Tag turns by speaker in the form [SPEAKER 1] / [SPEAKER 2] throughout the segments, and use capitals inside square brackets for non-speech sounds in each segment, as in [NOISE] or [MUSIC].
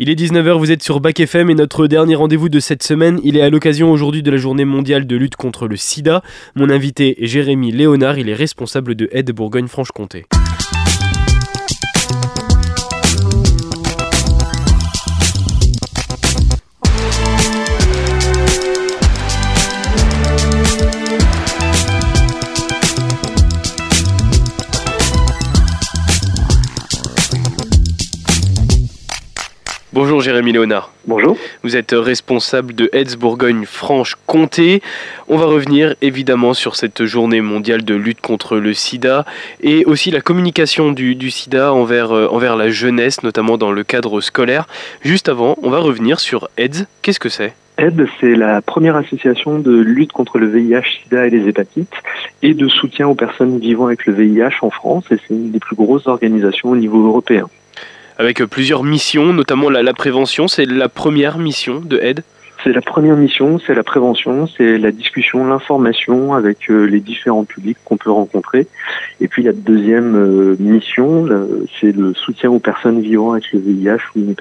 [SPEAKER 1] Il est 19h, vous êtes sur Bac FM et notre dernier rendez-vous de cette semaine, il est à l'occasion aujourd'hui de la journée mondiale de lutte contre le sida. Mon invité est Jérémy Léonard, il est responsable de Aide Bourgogne-Franche-Comté. Bonjour Jérémy Léonard.
[SPEAKER 2] Bonjour.
[SPEAKER 1] Vous êtes responsable de Aids Bourgogne-Franche-Comté. On va revenir évidemment sur cette journée mondiale de lutte contre le sida et aussi la communication du, sida envers, euh, envers la jeunesse, notamment dans le cadre scolaire. Juste avant, on va revenir sur AIDS. Qu'est-ce que c'est?
[SPEAKER 2] AIDS, c'est la première association de lutte contre le VIH, SIDA et les hépatites et de soutien aux personnes vivant avec le VIH en France et c'est une des plus grosses organisations au niveau européen
[SPEAKER 1] avec plusieurs missions, notamment la, prévention. C'est la première mission de Aide
[SPEAKER 2] c'est la première mission, c'est la prévention, c'est la discussion, l'information avec euh, les différents publics qu'on peut rencontrer. Et puis la deuxième euh, mission, c'est le soutien aux personnes vivant avec le VIH ou une.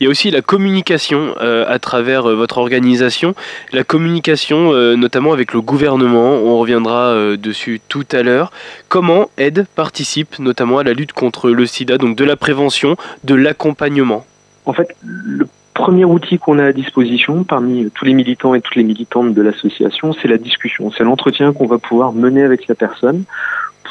[SPEAKER 1] Il y a aussi la communication euh, à travers euh, votre organisation, la communication euh, notamment avec le gouvernement, on reviendra dessus tout à l'heure. Comment Aide participe notamment à la lutte contre le sida, donc de la prévention, de l'accompagnement?
[SPEAKER 2] En fait, le premier outil qu'on a à disposition parmi tous les militants et toutes les militantes de l'association, c'est la discussion, c'est l'entretien qu'on va pouvoir mener avec la personne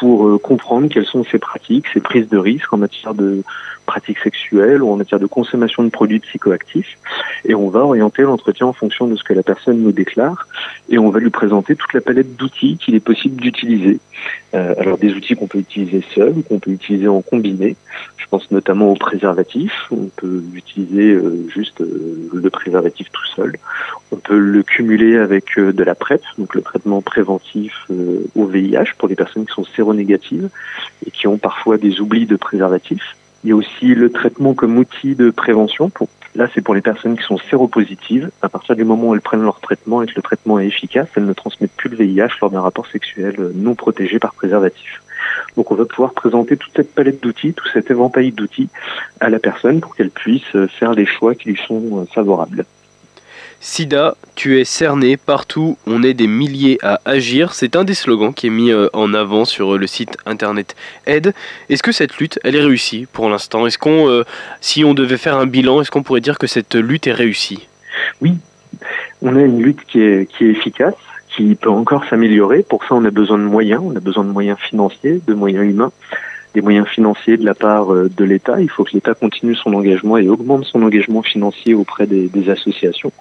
[SPEAKER 2] pour comprendre quelles sont ses pratiques, ses prises de risques en matière de pratiques sexuelles ou en matière de consommation de produits psychoactifs. Et on va orienter l'entretien en fonction de ce que la personne nous déclare et on va lui présenter toute la palette d'outils qu'il est possible d'utiliser. Euh, alors des outils qu'on peut utiliser seul ou qu'on peut utiliser en combiné. Je pense notamment au préservatif. On peut utiliser euh, juste euh, le préservatif tout seul. On peut le cumuler avec de la PrEP, donc le traitement préventif au VIH pour les personnes qui sont séronégatives et qui ont parfois des oublis de préservatif. Il y a aussi le traitement comme outil de prévention. Là, c'est pour les personnes qui sont séropositives. À partir du moment où elles prennent leur traitement et que le traitement est efficace, elles ne transmettent plus le VIH lors d'un rapport sexuel non protégé par préservatif. Donc on va pouvoir présenter toute cette palette d'outils, tout cet éventail d'outils à la personne pour qu'elle puisse faire les choix qui lui sont favorables.
[SPEAKER 1] Sida, tu es cerné partout, on est des milliers à agir. C'est un des slogans qui est mis euh, en avant sur euh, le site internet Aide. Est-ce que cette lutte, elle est réussie pour l'instant? Est-ce qu'on, euh, si on devait faire un bilan, est-ce qu'on pourrait dire que cette lutte est réussie?
[SPEAKER 2] Oui, on a une lutte qui est, qui est efficace, qui peut encore s'améliorer. Pour ça, on a besoin de moyens, on a besoin de moyens financiers, de moyens humains des moyens financiers de la part de l'État. Il faut que l'État continue son engagement et augmente son engagement financier auprès des, associations.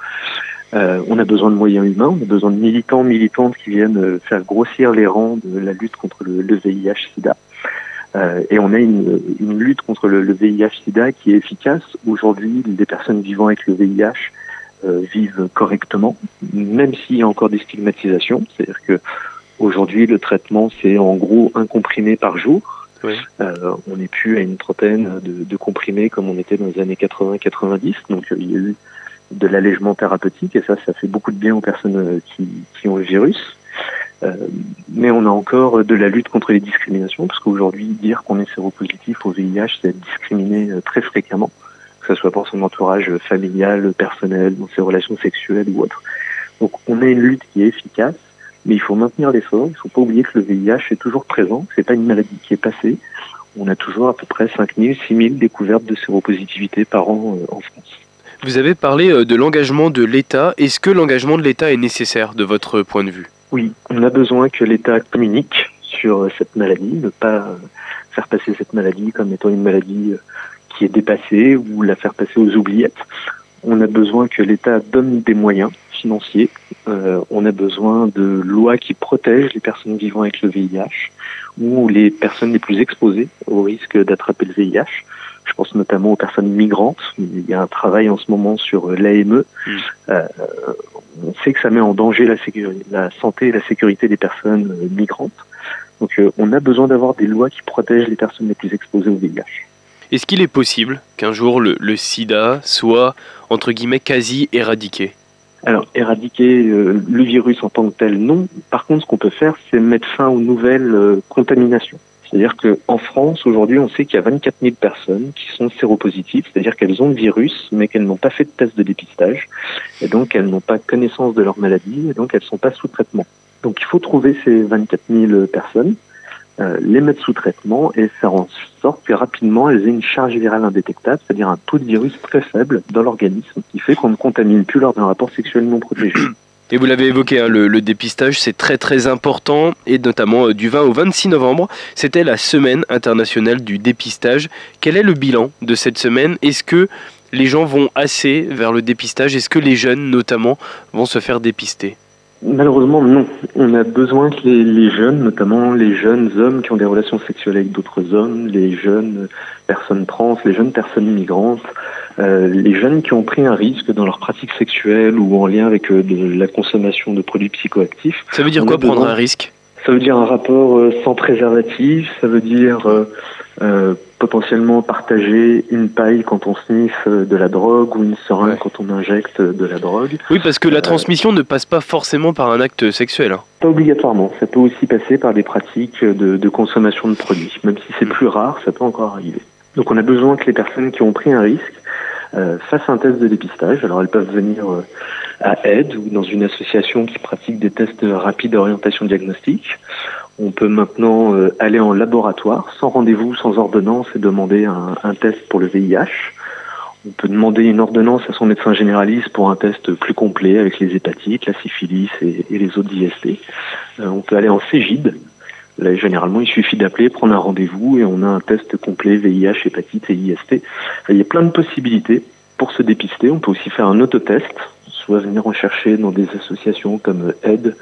[SPEAKER 2] Euh, on a besoin de moyens humains, on a besoin de militants, militantes qui viennent euh, faire grossir les rangs de la lutte contre le, VIH-Sida. Euh, et on a une, lutte contre le, VIH-Sida qui est efficace. Aujourd'hui, les personnes vivant avec le VIH vivent correctement, même s'il y a encore des stigmatisations. C'est-à-dire que aujourd'hui, le traitement, c'est en gros un comprimé par jour. On n'est plus à une trentaine de, comprimés comme on était dans les années 80-90. Donc il y a eu de l'allègement thérapeutique et ça, ça fait beaucoup de bien aux personnes euh, qui, ont le virus. Euh, mais on a encore de la lutte contre les discriminations, parce qu'aujourd'hui, dire qu'on est séropositif au VIH, c'est être discriminé euh, très fréquemment, que ce soit pour son entourage familial, personnel, dans ses relations sexuelles ou autres. Donc on a une lutte qui est efficace, mais il faut maintenir l'effort. Il ne faut pas oublier que le VIH est toujours présent. C'est pas une maladie qui est passée. On a toujours à peu près 5000, 6000 découvertes de séropositivité par an en France.
[SPEAKER 1] Vous avez parlé euh, de l'engagement de l'État. Est-ce que l'engagement de l'État est nécessaire de votre point de vue?
[SPEAKER 2] Oui, on a besoin que l'État communique sur euh, cette maladie, ne pas euh, faire passer cette maladie comme étant une maladie qui est dépassée ou la faire passer aux oubliettes. On a besoin que l'État donne des moyens financiers. on a besoin de lois qui protègent les personnes vivant avec le VIH ou les personnes les plus exposées au risque d'attraper le VIH. Je pense notamment aux personnes migrantes. Il y a un travail en ce moment sur euh, l'AME. Mm. Euh, on sait que ça met en danger la, la santé et la sécurité des personnes euh, migrantes. Donc on a besoin d'avoir des lois qui protègent les personnes les plus exposées au VIH.
[SPEAKER 1] Est-ce qu'il est possible qu'un jour le, sida soit, entre guillemets, quasi éradiqué?
[SPEAKER 2] Alors, éradiquer le virus en tant que tel, non. Par contre, ce qu'on peut faire, c'est mettre fin aux nouvelles contaminations. C'est-à-dire qu'en France, aujourd'hui, on sait qu'il y a 24 000 personnes qui sont séropositives, c'est-à-dire qu'elles ont le virus, mais qu'elles n'ont pas fait de test de dépistage, et donc elles n'ont pas connaissance de leur maladie, et donc elles ne sont pas sous traitement. Donc il faut trouver ces 24 000 personnes, euh, les mettre sous traitement et faire en sorte que rapidement elles aient une charge virale indétectable, c'est-à-dire un taux de virus très faible dans l'organisme, qui fait qu'on ne contamine plus lors d'un rapport sexuel non protégé. [CLEARS THROAT]
[SPEAKER 1] Et vous l'avez évoqué, hein, le, dépistage, c'est très très important, et notamment euh, du 20 au 26 novembre, c'était la semaine internationale du dépistage. Quel est le bilan de cette semaine? Est-ce que les gens vont assez vers le dépistage? Est-ce que les jeunes, notamment, vont se faire dépister?
[SPEAKER 2] Malheureusement, non. On a besoin que les, jeunes, notamment les jeunes hommes qui ont des relations sexuelles avec d'autres hommes, les jeunes personnes trans, les jeunes personnes migrantes, euh, les jeunes qui ont pris un risque dans leur pratique sexuelle ou en lien avec euh, de la consommation de produits psychoactifs.
[SPEAKER 1] Ça veut dire quoi prendre un risque?
[SPEAKER 2] Ça veut dire un rapport euh, sans préservatif, ça veut dire euh, potentiellement partager une paille quand on sniffe de la drogue ou une seringue quand on injecte de la drogue.
[SPEAKER 1] Oui, parce que la transmission ne passe pas forcément par un acte sexuel. Hein.
[SPEAKER 2] Pas obligatoirement, ça peut aussi passer par des pratiques de, de consommation de produits. Même si c'est mm. plus rare, ça peut encore arriver. Donc on a besoin que les personnes qui ont pris un risque euh, fassent un test de dépistage. Alors elles peuvent venir euh, à aide ou dans une association qui pratique des tests rapides d'orientation diagnostique. On peut maintenant euh, aller en laboratoire sans rendez-vous, sans ordonnance et demander un, test pour le VIH. On peut demander une ordonnance à son médecin généraliste pour un test plus complet avec les hépatites, la syphilis et, les autres IST. on peut aller en Cégide, Là, généralement, il suffit d'appeler, prendre un rendez-vous et on a un test complet VIH, hépatite et IST. Il y a plein de possibilités pour se dépister. On peut aussi faire un autotest, soit venir en chercher dans des associations comme Aide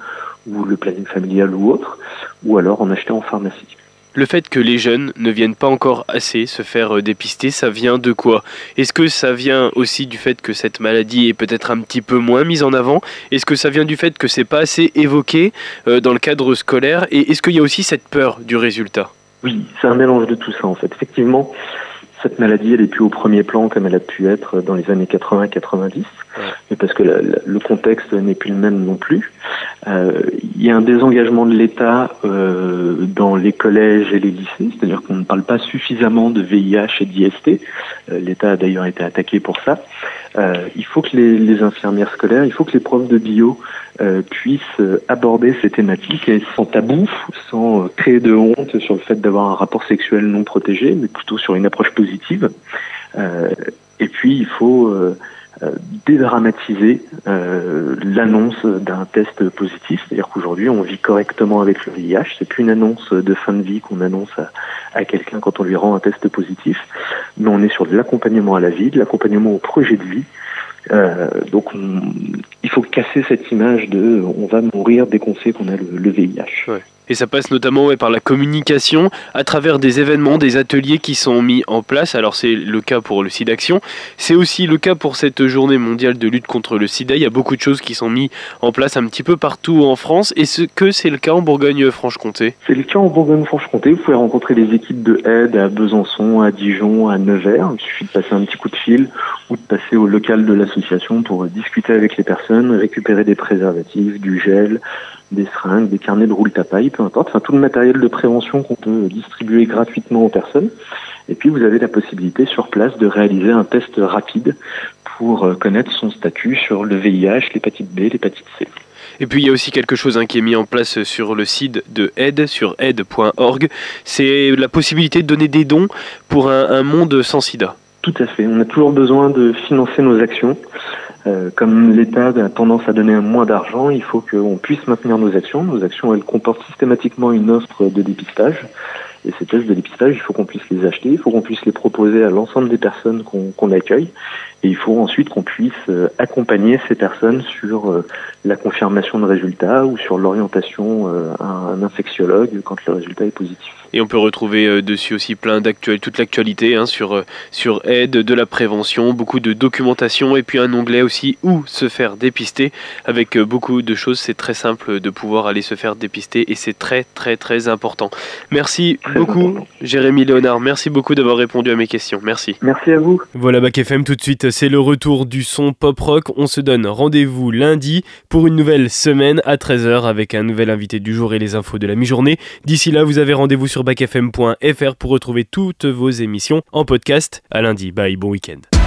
[SPEAKER 2] ou le planning familial ou autre, ou alors en acheter en pharmacie.
[SPEAKER 1] Le fait que les jeunes ne viennent pas encore assez se faire euh, dépister, ça vient de quoi? Est-ce que ça vient aussi du fait que cette maladie est peut-être un petit peu moins mise en avant? Est-ce que ça vient du fait que c'est pas assez évoqué euh, dans le cadre scolaire? Et est-ce qu'il y a aussi cette peur du résultat?
[SPEAKER 2] Oui, c'est un mélange de tout ça en fait. Effectivement, cette maladie, elle est plus au premier plan comme elle a pu être dans les années 80-90, mais parce que le contexte n'est plus le même non plus. Euh, il y a un désengagement de l'État euh, dans les collèges et les lycées, c'est-à-dire qu'on ne parle pas suffisamment de VIH et d'IST. Euh, L'État a d'ailleurs été attaqué pour ça. Euh, il faut que les, les, infirmières scolaires, il faut que les profs de bio euh, puissent aborder ces thématiques et sans tabou, sans créer de honte sur le fait d'avoir un rapport sexuel non protégé, mais plutôt sur une approche positive. et puis il faut euh, dédramatiser euh, l'annonce d'un test positif, c'est-à-dire qu'aujourd'hui on vit correctement avec le VIH, c'est plus une annonce de fin de vie qu'on annonce à, à quelqu'un quand on lui rend un test positif, mais on est sur de l'accompagnement à la vie, de l'accompagnement au projet de vie, euh, donc il faut casser cette image de on va mourir dès qu'on sait qu'on a le, VIH.
[SPEAKER 1] Et ça passe notamment par la communication à travers des événements, des ateliers qui sont mis en place. Alors c'est le cas pour le SIDAction, c'est aussi le cas pour cette journée mondiale de lutte contre le sida. Il y a beaucoup de choses qui sont mises en place un petit peu partout en France. Est-ce que c'est le cas en Bourgogne-Franche-Comté?
[SPEAKER 2] C'est le cas en Bourgogne-Franche-Comté. Vous pouvez rencontrer des équipes de aide à Besançon, à Dijon, à Nevers. Il suffit de passer un petit coup de fil ou de passer au local de l'association pour discuter avec les personnes, récupérer des préservatifs, du gel, des seringues, des carnets de roule tapaille, peu importe, enfin tout le matériel de prévention qu'on peut distribuer gratuitement aux personnes. Et puis vous avez la possibilité sur place de réaliser un test rapide pour euh, connaître son statut sur le VIH, l'hépatite B, l'hépatite C.
[SPEAKER 1] Et puis il y a aussi quelque chose hein, qui est mis en place sur le site de aide, sur aide.org. C'est la possibilité de donner des dons pour un, un monde sans sida.
[SPEAKER 2] Tout à fait. On a toujours besoin de financer nos actions. Euh, comme l'État a tendance à donner moins d'argent, il faut qu'on puisse maintenir nos actions. Nos actions, elles comportent systématiquement une offre de dépistage. Et ces tests de dépistage, il faut qu'on puisse les acheter, il faut qu'on puisse les proposer à l'ensemble des personnes qu'on accueille. Et il faut ensuite qu'on puisse euh, accompagner ces personnes sur euh, la confirmation de résultats ou sur l'orientation à un infectiologue quand le résultat est positif.
[SPEAKER 1] Et on peut retrouver euh, dessus aussi plein d'actualités, toute l'actualité hein, sur, euh, sur aide, de la prévention, beaucoup de documentation et puis un onglet aussi où se faire dépister avec euh, beaucoup de choses. C'est très simple de pouvoir aller se faire dépister et c'est très très très important. Merci beaucoup, Jérémy Léonard. Merci beaucoup d'avoir répondu à mes questions. Merci.
[SPEAKER 2] Merci à vous.
[SPEAKER 1] Voilà, Bac FM, tout de suite, c'est le retour du son pop rock. On se donne rendez-vous lundi pour une nouvelle semaine à 13h avec un nouvel invité du jour et les infos de la mi-journée. D'ici là, vous avez rendez-vous sur bacfm.fr pour retrouver toutes vos émissions en podcast. À lundi. Bye, bon week-end.